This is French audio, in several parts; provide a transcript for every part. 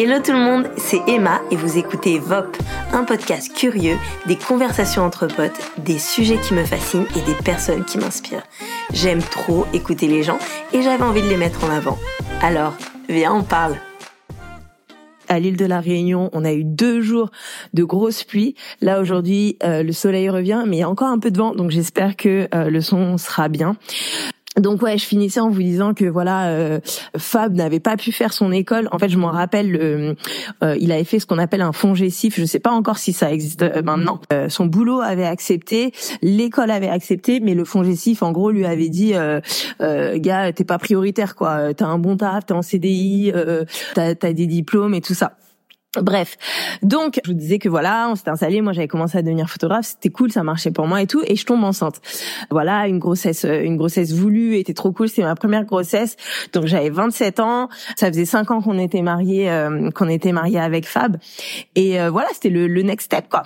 Hello tout le monde, c'est Emma et vous écoutez VOP, un podcast curieux, des conversations entre potes, des sujets qui me fascinent et des personnes qui m'inspirent. J'aime trop écouter les gens et j'avais envie de les mettre en avant. Alors, viens, on parle à l'île de la Réunion, on a eu deux jours de grosses pluies. Là aujourd'hui, euh, le soleil revient, mais il y a encore un peu de vent, donc j'espère que euh, le son sera bien. Donc ouais, je finissais en vous disant que voilà, euh, Fab n'avait pas pu faire son école. En fait, je m'en rappelle, euh, il avait fait ce qu'on appelle un fongécif. Je sais pas encore si ça existe euh, maintenant. son boulot avait accepté, l'école avait accepté, mais le fongécif, en gros, lui avait dit, gars, t'es pas prioritaire quoi. T'as un bon taf, t'es en CDI, t'as as des diplômes et tout ça. Bref, donc je vous disais que voilà, on s'était installé, moi j'avais commencé à devenir photographe, c'était cool, ça marchait pour moi et tout, et je tombe enceinte. Voilà, une grossesse, euh, une grossesse voulue, était trop cool, c'était ma première grossesse, donc j'avais 27 ans, ça faisait 5 ans qu'on était mariés, euh, qu'on était mariés avec Fab, et euh, voilà, c'était le, le next step quoi.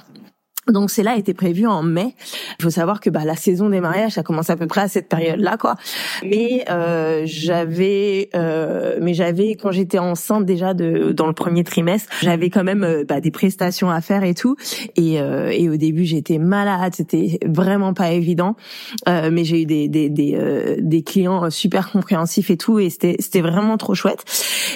Donc c'est là était prévu en mai. Il faut savoir que bah, la saison des mariages ça commence à peu près à cette période-là quoi. Mais euh, j'avais euh, mais j'avais quand j'étais enceinte déjà de dans le premier trimestre, j'avais quand même euh, bah, des prestations à faire et tout. Et, euh, et au début j'étais malade, c'était vraiment pas évident. Euh, mais j'ai eu des des des, des clients super compréhensifs et tout et c'était c'était vraiment trop chouette.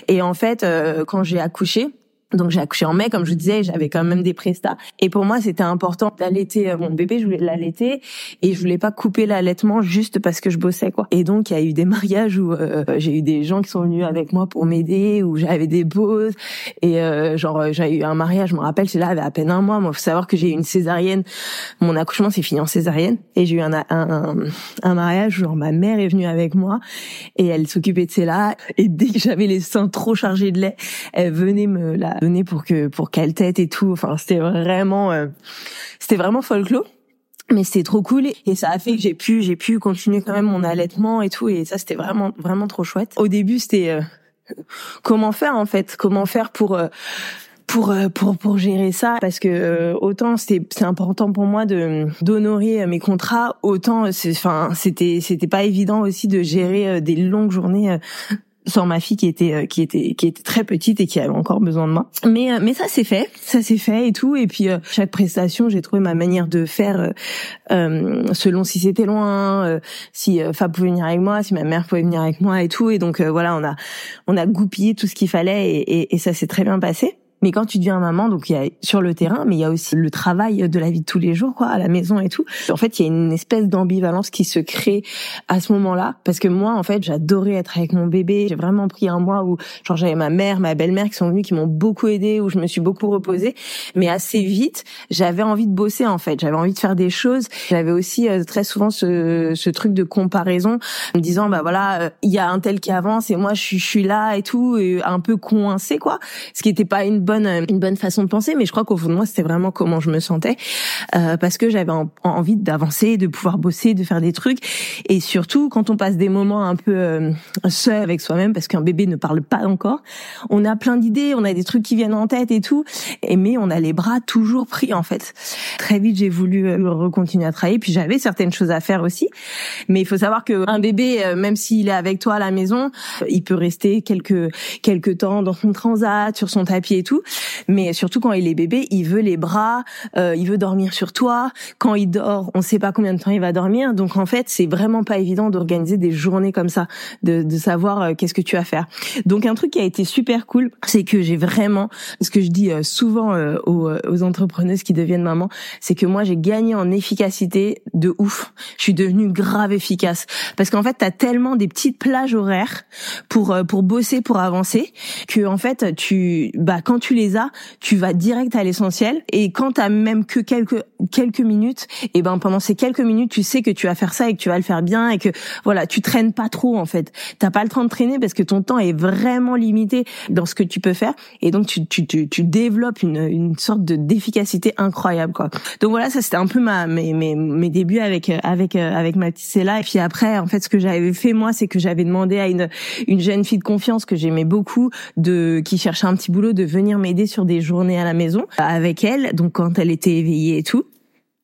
Et en fait quand j'ai accouché donc j'ai accouché en mai, comme je vous disais, j'avais quand même des prestats. Et pour moi, c'était important d'allaiter euh, mon bébé. Je voulais l'allaiter et je voulais pas couper l'allaitement juste parce que je bossais quoi. Et donc il y a eu des mariages où euh, j'ai eu des gens qui sont venus avec moi pour m'aider, où j'avais des pauses. Et euh, genre j'ai eu un mariage, je me rappelle, c'est là avait à peine un mois. Moi, faut savoir que j'ai eu une césarienne. Mon accouchement s'est fini en césarienne et j'ai eu un, un, un, mariage où genre ma mère est venue avec moi et elle s'occupait de cela. Et dès que j'avais les seins trop chargés de lait, elle venait me la pour que pour qu'elle tête et tout. Enfin, c'était vraiment euh, c'était vraiment folklore. Mais c'était trop cool et ça a fait que j'ai pu j'ai pu continuer quand même mon allaitement et tout et ça c'était vraiment vraiment trop chouette. Au début, c'était euh, comment faire en fait, comment faire pour euh, pour pour pour gérer ça? Parce que autant c'était c'est important pour moi de d'honorer mes contrats autant c'est enfin c'était c'était pas évident aussi de gérer des longues journées sans ma fille qui était euh, qui était qui était très petite et qui avait encore besoin de moi. Mais euh, mais ça c'est fait, ça c'est fait et tout. Et puis euh, chaque prestation, j'ai trouvé ma manière de faire selon si c'était loin, si Fab pouvait venir avec moi, si ma mère pouvait venir avec moi et tout. Et donc voilà, on a on a goupillé tout ce qu'il fallait et, et, et ça s'est très bien passé. Mais quand tu deviens maman, donc il y a sur le terrain, mais il y a aussi le travail de la vie de tous les jours, quoi, à la maison et tout. En fait, il y a une espèce d'ambivalence qui se crée à ce moment-là, parce que moi, en fait, j'adorais être avec mon bébé. J'ai vraiment pris un mois où, genre, j'avais ma mère, ma belle-mère qui sont venues, qui m'ont beaucoup aidé, où je me suis beaucoup reposée. Mais assez vite, j'avais envie de bosser, en fait. J'avais envie de faire des choses. J'avais aussi euh, très souvent ce, ce truc de comparaison, me disant, bah voilà, euh, il y a un tel qui avance et moi, je suis, je suis là et tout, un peu coincé, quoi. Ce qui n'était pas une bonne une bonne façon de penser, mais je crois qu'au fond de moi c'était vraiment comment je me sentais euh, parce que j'avais envie d'avancer, de pouvoir bosser, de faire des trucs et surtout quand on passe des moments un peu euh, seul avec soi-même parce qu'un bébé ne parle pas encore, on a plein d'idées, on a des trucs qui viennent en tête et tout, mais on a les bras toujours pris en fait. Très vite j'ai voulu euh, recontinuer à travailler, puis j'avais certaines choses à faire aussi, mais il faut savoir que un bébé euh, même s'il est avec toi à la maison, il peut rester quelques quelques temps dans son transat, sur son tapis et tout, mais surtout quand il est bébé, il veut les bras, euh, il veut dormir sur toi. Quand il dort, on sait pas combien de temps il va dormir. Donc en fait, c'est vraiment pas évident d'organiser des journées comme ça, de, de savoir euh, qu'est-ce que tu vas faire. Donc un truc qui a été super cool, c'est que j'ai vraiment, ce que je dis euh, souvent euh, aux, aux entrepreneuses qui deviennent maman, c'est que moi j'ai gagné en efficacité de ouf. Je suis devenue grave efficace parce qu'en fait, t'as tellement des petites plages horaires pour pour bosser, pour avancer, que en fait, tu bah quand tu les tu vas direct à l'essentiel. Et quand t'as même que quelques quelques minutes, et eh ben pendant ces quelques minutes, tu sais que tu vas faire ça et que tu vas le faire bien et que voilà, tu traînes pas trop en fait. T'as pas le temps de traîner parce que ton temps est vraiment limité dans ce que tu peux faire. Et donc tu tu tu, tu développes une une sorte de d'efficacité incroyable quoi. Donc voilà, ça c'était un peu ma mes mes mes débuts avec avec avec ma petite Et puis après, en fait, ce que j'avais fait moi, c'est que j'avais demandé à une une jeune fille de confiance que j'aimais beaucoup de qui cherchait un petit boulot de venir m'aider sur des journées à la maison avec elle, donc quand elle était éveillée et tout.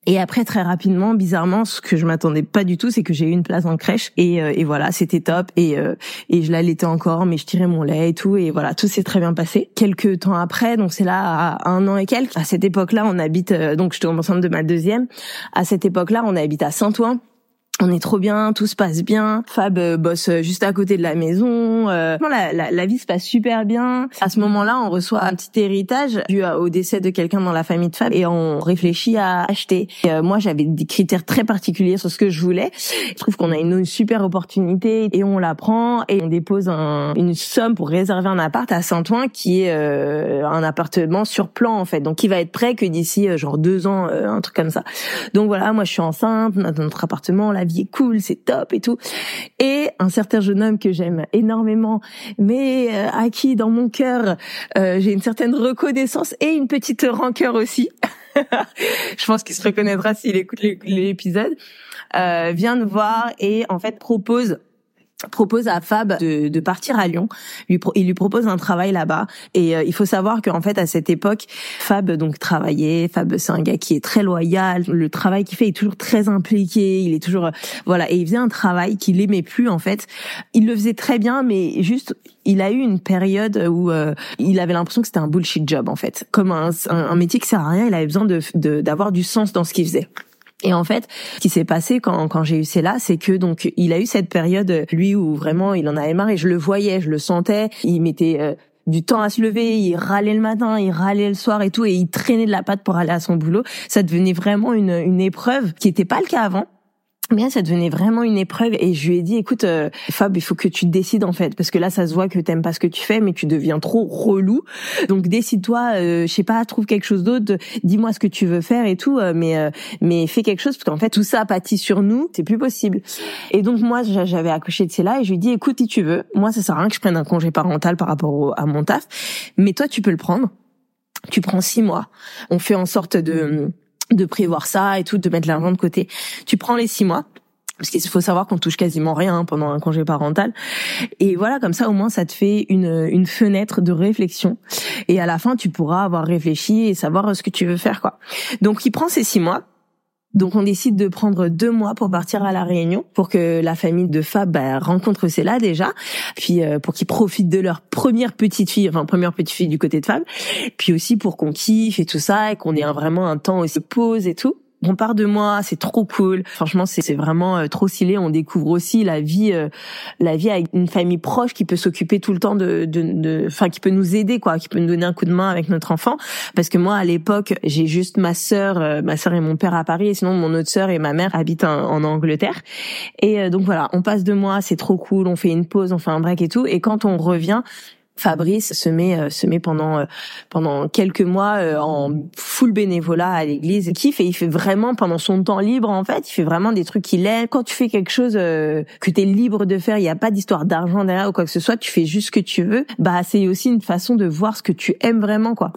Et après très rapidement, bizarrement, ce que je m'attendais pas du tout, c'est que j'ai eu une place en crèche et, euh, et voilà, c'était top et euh, et je l'allaitais encore, mais je tirais mon lait et tout et voilà, tout s'est très bien passé. Quelques temps après, donc c'est là à un an et quelques. À cette époque-là, on habite euh, donc je tombe enceinte de ma deuxième. À cette époque-là, on habite à Saint-Ouen on est trop bien, tout se passe bien. Fab euh, bosse euh, juste à côté de la maison. Euh, la, la, la, vie se passe super bien. À ce moment-là, on reçoit un petit héritage dû au décès de quelqu'un dans la famille de Fab et on réfléchit à acheter. Et, moi, j'avais des critères très particuliers sur ce que je voulais. Je trouve qu'on a une, super opportunité et on la prend et on dépose un, une somme pour réserver un appart à Saint-Ouen qui est un appartement sur plan en fait, donc qui va être prêt que d'ici genre deux ans, un truc comme ça. Donc voilà, moi je suis enceinte, notre appartement, vie est cool, c'est top et tout. Et un certain jeune homme que j'aime énormément, mais euh, à qui dans mon cœur euh, j'ai une certaine reconnaissance et une petite rancœur aussi. je pense qu'il se reconnaîtra s'il écoute l'épisode. Euh, vient nous voir et en fait propose propose à Fab de, de, partir à Lyon. Il lui propose un travail là-bas. Et euh, il faut savoir qu'en fait, à cette époque, Fab donc travaillait. Fab, c'est un gars qui est très loyal. Le travail qu'il fait est toujours très impliqué. Il est toujours voilà. Et il faisait un travail qu'il aimait plus en fait. Il le faisait très bien, mais juste il a eu une période où euh, il avait l'impression que c'était un bullshit job en fait, comme un, un, métier qui sert à rien. Il avait besoin de d'avoir du sens dans ce qu'il faisait. Et en fait, ce qui s'est passé quand, quand j'ai eu cela, c'est que donc il a eu cette période, lui, où vraiment il en avait marre et je le voyais, je le sentais. Il mettait euh, du temps à se lever, il râlait le matin, il râlait le soir et tout, et il traînait de la patte pour aller à son boulot. Ça devenait vraiment une, une épreuve qui n'était pas le cas avant bien ça devenait vraiment une épreuve et je lui ai dit écoute euh, Fab il faut que tu décides en fait parce que là ça se voit que t'aimes pas ce que tu fais mais tu deviens trop relou. Donc décide-toi euh, je sais pas trouve quelque chose d'autre dis-moi ce que tu veux faire et tout euh, mais euh, mais fais quelque chose parce qu'en fait tout ça pâtit sur nous c'est plus possible. Et donc moi j'avais accouché de cela et je lui ai dit écoute si tu veux moi ça sert à rien que je prenne un congé parental par rapport à mon taf mais toi tu peux le prendre. Tu prends six mois. On fait en sorte de de prévoir ça et tout, de mettre l'argent de côté. Tu prends les six mois. Parce qu'il faut savoir qu'on touche quasiment rien pendant un congé parental. Et voilà, comme ça, au moins, ça te fait une, une fenêtre de réflexion. Et à la fin, tu pourras avoir réfléchi et savoir ce que tu veux faire, quoi. Donc, il prend ces six mois. Donc on décide de prendre deux mois pour partir à la Réunion pour que la famille de Fab bah, rencontre cela déjà, puis euh, pour qu'ils profitent de leur première petite fille, enfin première petite fille du côté de Fab, puis aussi pour qu'on kiffe et tout ça et qu'on ait vraiment un temps aussi pause et tout on part de moi, c'est trop cool. Franchement, c'est vraiment euh, trop stylé. On découvre aussi la vie, euh, la vie avec une famille proche qui peut s'occuper tout le temps de, de, enfin, qui peut nous aider, quoi, qui peut nous donner un coup de main avec notre enfant. Parce que moi, à l'époque, j'ai juste ma sœur, euh, ma sœur et mon père à Paris, et sinon mon autre sœur et ma mère habitent en, Angleterre. Et donc voilà, on passe de moi, c'est trop cool. On fait une pause, on fait un break et tout. Et quand on revient, Fabrice se met euh, se met pendant euh, pendant quelques mois euh, en full bénévolat à l'église il kiffe et il fait vraiment pendant son temps libre en fait il fait vraiment des trucs qu'il aime quand tu fais quelque chose que tu es libre de faire il y a pas d'histoire d'argent derrière ou quoi que ce soit tu fais juste ce que tu veux bah c'est aussi une façon de voir ce que tu aimes vraiment quoi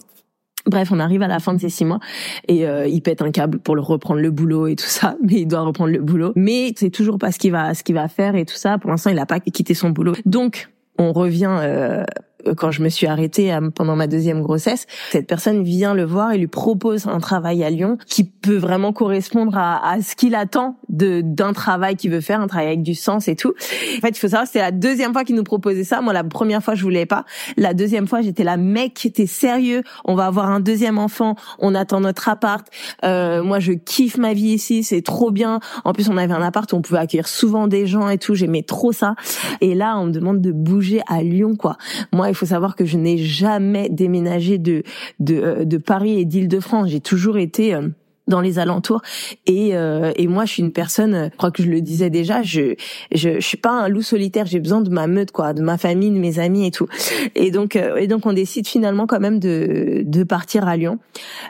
Bref, on arrive à la fin de ces six mois et il pète un câble pour le reprendre le boulot et tout ça, mais il doit reprendre le boulot. Mais c'est toujours pas ce qu'il va ce qu'il va faire et tout ça. Pour l'instant, il a pas quitté son boulot. Donc on revient euh, quand je me suis arrêtée pendant ma deuxième grossesse, cette personne vient le voir et lui propose un travail à Lyon qui peut vraiment correspondre à, à ce qu'il attend de d'un travail qu'il veut faire, un travail avec du sens et tout. En fait, il faut savoir, c'est la deuxième fois qu'il nous proposait ça. Moi, la première fois, je voulais pas. La deuxième fois, j'étais là, mec, t'es sérieux On va avoir un deuxième enfant. On attend notre appart. Euh, moi, je kiffe ma vie ici. C'est trop bien. En plus, on avait un appart où on pouvait accueillir souvent des gens et tout. J'aimais trop ça. Et là, on me demande de bouger à Lyon, quoi. Moi, faut savoir que je n'ai jamais déménagé de de, euh, de Paris et d'Île-de-France. J'ai toujours été euh, dans les alentours. Et euh, et moi je suis une personne je crois que je le disais déjà je je, je suis pas un loup solitaire j'ai besoin de ma meute quoi de ma famille de mes amis et tout. Et donc euh, et donc on décide finalement quand même de de partir à Lyon.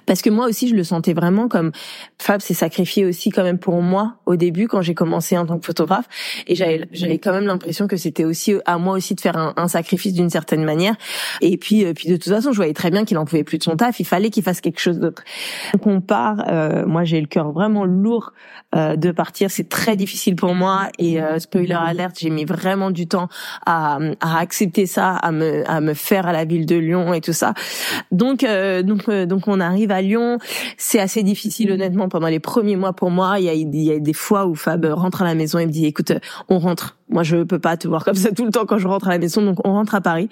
Parce que moi aussi je le sentais vraiment comme Fab s'est sacrifié aussi quand même pour moi au début quand j'ai commencé en tant que photographe. Et j'avais j'avais quand même l'impression que c'était aussi à moi aussi de faire un, un sacrifice d'une certaine manière. Et puis euh, puis de toute façon je voyais très bien qu'il en pouvait plus de son taf il fallait qu'il fasse quelque chose d'autre. On part moi j'ai le cœur vraiment lourd de partir. C'est très difficile pour moi et spoiler alerte, j'ai mis vraiment du temps à, à accepter ça, à me à me faire à la ville de Lyon et tout ça. Donc donc donc on arrive à Lyon. C'est assez difficile honnêtement pendant les premiers mois pour moi. Il y a il y a des fois où Fab rentre à la maison et me dit écoute on rentre moi je peux pas te voir comme ça tout le temps quand je rentre à la maison donc on rentre à Paris.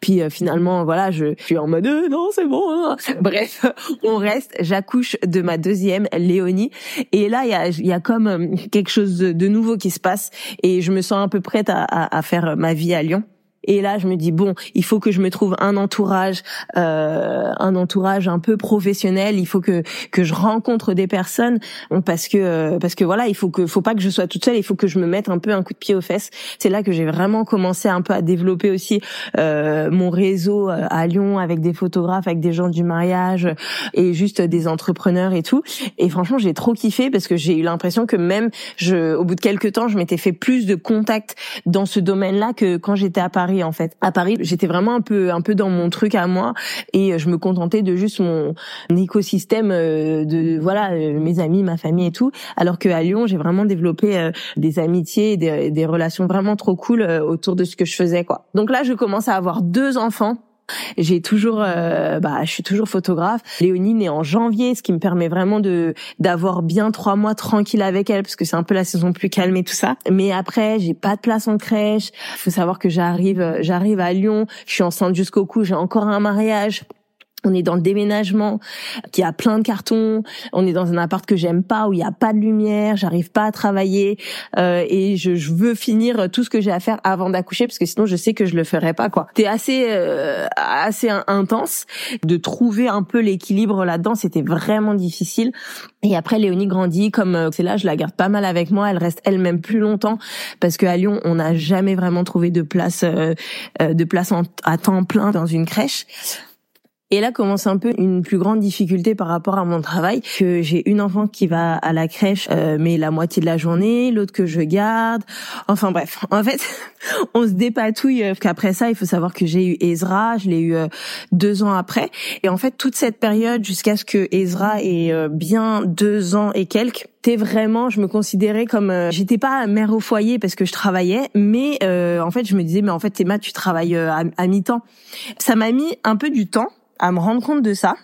Puis euh, finalement voilà je, suis en mode euh, non c'est bon hein. bref on reste. J'accouche de ma deuxième Léonie. Et là il y a y a comme euh, quelque chose de, nouveau qui se passe. Et je me sens un peu prête à, à faire ma vie à Lyon et là, je me dis bon, il faut que je me trouve un entourage, euh, un entourage un peu professionnel. Il faut que que je rencontre des personnes parce que parce que voilà, il faut que faut pas que je sois toute seule. Il faut que je me mette un peu un coup de pied aux fesses. C'est là que j'ai vraiment commencé un peu à développer aussi euh, mon réseau euh, à Lyon avec des photographes, avec des gens du mariage et juste des entrepreneurs et tout. Et franchement, j'ai trop kiffé parce que j'ai eu l'impression que même je, au bout de quelques temps, je m'étais fait plus de contacts dans ce domaine-là que quand j'étais à Paris en fait. À Paris, j'étais vraiment un peu un peu dans mon truc à moi et je me contentais de juste mon écosystème euh, de voilà euh, mes amis, ma famille et tout. Alors que à Lyon, j'ai vraiment développé euh, des amitiés, des, des relations vraiment trop cool autour de ce que je faisais quoi. Donc là, je commence à avoir deux enfants j'ai toujours, euh, bah, je suis toujours photographe. Léonie est en janvier, ce qui me permet vraiment de d'avoir bien trois mois tranquille avec elle, parce que c'est un peu la saison plus calme et tout ça. Mais après, j'ai pas de place en crèche. Faut savoir que j'arrive, j'arrive à Lyon. Je suis enceinte jusqu'au cou. J'ai encore un mariage on est dans le déménagement, qui a plein de cartons. On est dans un appart que j'aime pas, où il y a pas de lumière. J'arrive pas à travailler euh, et je, je, veux finir tout ce que j'ai à faire avant d'accoucher, parce que sinon je sais que je le ferai pas. quoi. C'était assez euh, assez intense de trouver un peu l'équilibre là-dedans. C'était vraiment difficile. Et après, Léonie grandit, comme euh, c'est là, je la garde pas mal avec moi. Elle reste elle-même plus longtemps parce qu'à Lyon, on n'a jamais vraiment trouvé de place euh, de place à temps plein dans une crèche. Et là commence un peu une plus grande difficulté par rapport à mon travail, que j'ai une enfant qui va à la crèche, euh, mais la moitié de la journée, l'autre que je garde. Enfin bref, en fait, on se dépatouille. Euh, qu'après ça, il faut savoir que j'ai eu Ezra, je l'ai eu euh, deux ans après. Et en fait, toute cette période jusqu'à ce que Ezra ait bien deux ans et quelques, c'était vraiment, je me considérais comme, j'étais pas mère au foyer parce que je travaillais, mais en fait, je me disais, mais en fait, Emma, tu travailles à, à mi-temps. Ça m'a mis un peu du temps à me rendre compte de ça.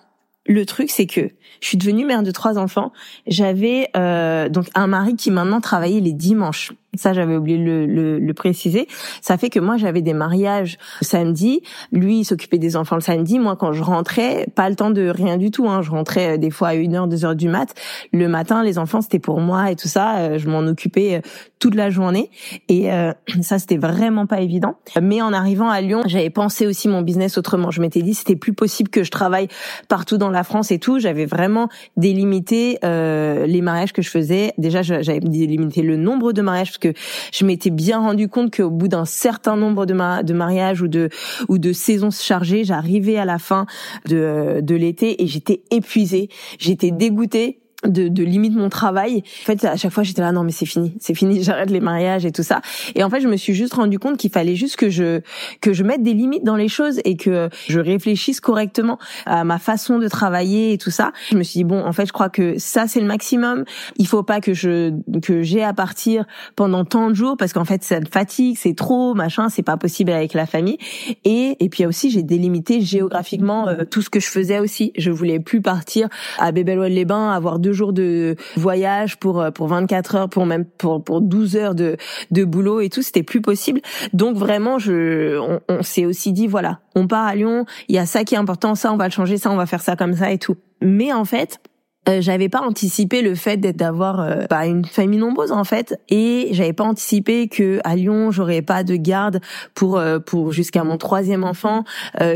Le truc, c'est que je suis devenue mère de trois enfants. J'avais euh, donc un mari qui maintenant travaillait les dimanches. Ça, j'avais oublié le, le, le, préciser. Ça fait que moi, j'avais des mariages samedi. Lui, il s'occupait des enfants le samedi. Moi, quand je rentrais, pas le temps de rien du tout. Hein. Je rentrais euh, des fois à une heure, deux heures du mat. Le matin, les enfants, c'était pour moi et tout ça. Euh, je m'en occupais euh, toute la journée. Et euh, ça, c'était vraiment pas évident. Mais en arrivant à Lyon, j'avais pensé aussi mon business autrement. Je m'étais dit, c'était plus possible que je travaille partout dans la France et tout. J'avais vraiment délimité euh, les mariages que je faisais. Déjà, j'avais délimité le nombre de mariages que je m'étais bien rendu compte qu'au bout d'un certain nombre de, de mariages ou de ou de saisons chargées, j'arrivais à la fin de, de l'été et j'étais épuisée, j'étais dégoûtée de, de limite mon travail. En fait, à chaque fois, j'étais là, non, mais c'est fini, c'est fini, j'arrête les mariages et tout ça. Et en fait, je me suis juste rendu compte qu'il fallait juste que je que je mette des limites dans les choses et que je réfléchisse correctement à ma façon de travailler et tout ça. Je me suis dit bon, en fait, je crois que ça c'est le maximum. Il faut pas que je que j'ai à partir pendant tant de jours parce qu'en fait, ça me fatigue, c'est trop, machin, c'est pas possible avec la famille. Et et puis aussi, j'ai délimité géographiquement euh, tout ce que je faisais aussi. Je voulais plus partir à Bébel-les-Bains, avoir deux deux jours de voyage pour euh, pour 24 heures, pour même pour pour 12 heures de de boulot et tout, c'était plus possible. Donc vraiment, je on, on s'est aussi dit voilà, on part à Lyon, il y a ça qui est important, ça on va le changer, ça on va faire ça comme ça et tout. Mais en fait, euh, j'avais pas anticipé le fait d'être d'avoir euh, bah, une famille nombreuse en fait. Et j'avais pas anticipé que à Lyon j'aurais pas de garde pour euh, pour jusqu'à mon troisième enfant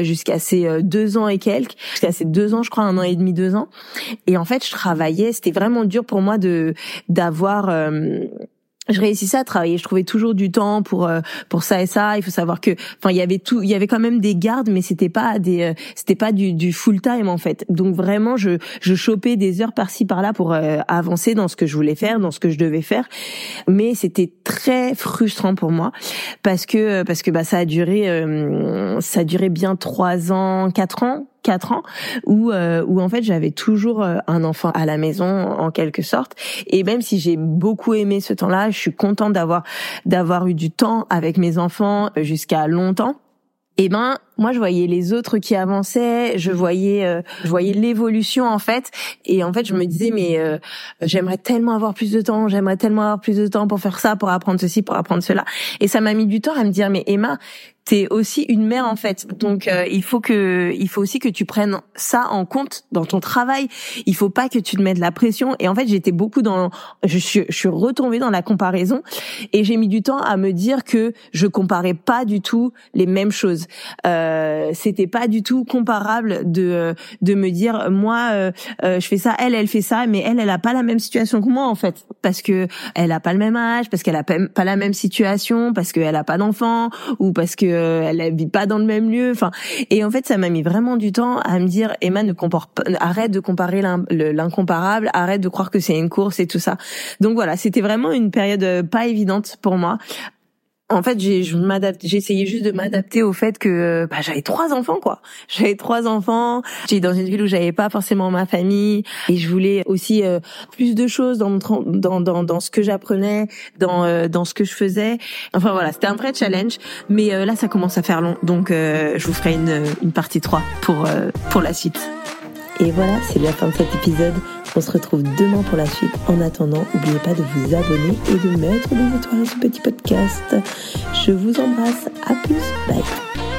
jusqu'à ses deux ans et quelques jusqu'à ses deux ans je crois un an et demi deux ans. Et en fait je travaillais. C'était vraiment dur pour moi de d'avoir je réussissais à travailler. Je trouvais toujours du temps pour euh, pour ça et ça. Il faut savoir que, enfin, il y avait tout, il y avait quand même des gardes, mais c'était pas des, euh, c'était pas du, du full time en fait. Donc vraiment, je je chopais des heures par-ci par-là pour euh, avancer dans ce que je voulais faire, dans ce que je devais faire. Mais c'était très frustrant pour moi parce que parce que bah ça a duré ça a duré bien trois ans, quatre ans quatre ans où euh, où en fait j'avais toujours euh, un enfant à la maison en quelque sorte et même si j'ai beaucoup aimé ce temps-là, je suis contente d'avoir d'avoir eu du temps avec mes enfants jusqu'à longtemps. Et eh ben moi je voyais les autres qui avançaient, je voyais euh, je voyais l'évolution en fait et en fait je me disais mais euh, j'aimerais tellement avoir plus de temps, j'aimerais tellement avoir plus de temps pour faire ça, pour apprendre ceci, pour apprendre cela et ça m'a mis du temps à me dire mais Emma, t'es aussi une mère en fait. Donc euh, il faut que il faut aussi que tu prennes ça en compte dans ton travail. Il faut pas que tu te mettes la pression. Et en fait j'étais beaucoup dans je suis je suis retombée dans la comparaison et j'ai mis du temps à me dire que je comparais pas du tout les mêmes choses. Euh, c'était pas du tout comparable de de me dire moi euh, euh, je fais ça, elle elle fait ça, mais elle elle a pas la même situation que moi en fait parce que elle a pas le même âge, parce qu'elle a pas la même situation, parce qu'elle a pas d'enfant ou parce que euh, elle vit pas dans le même lieu. Enfin, et en fait, ça m'a mis vraiment du temps à me dire, Emma, ne compare arrête de comparer l'incomparable, arrête de croire que c'est une course et tout ça. Donc voilà, c'était vraiment une période euh, pas évidente pour moi en fait, j'ai essayé juste de m'adapter au fait que bah, j'avais trois enfants quoi. J'avais trois enfants. J'étais dans une ville où j'avais pas forcément ma famille et je voulais aussi euh, plus de choses dans dans dans, dans ce que j'apprenais, dans euh, dans ce que je faisais. Enfin voilà, c'était un vrai challenge. Mais euh, là, ça commence à faire long, donc je vous ferai une une partie 3 pour pour la suite. Et voilà, c'est la fin de cet épisode. On se retrouve demain pour la suite. En attendant, n'oubliez pas de vous abonner et de mettre des étoiles à ce petit podcast. Je vous embrasse. À plus. Bye.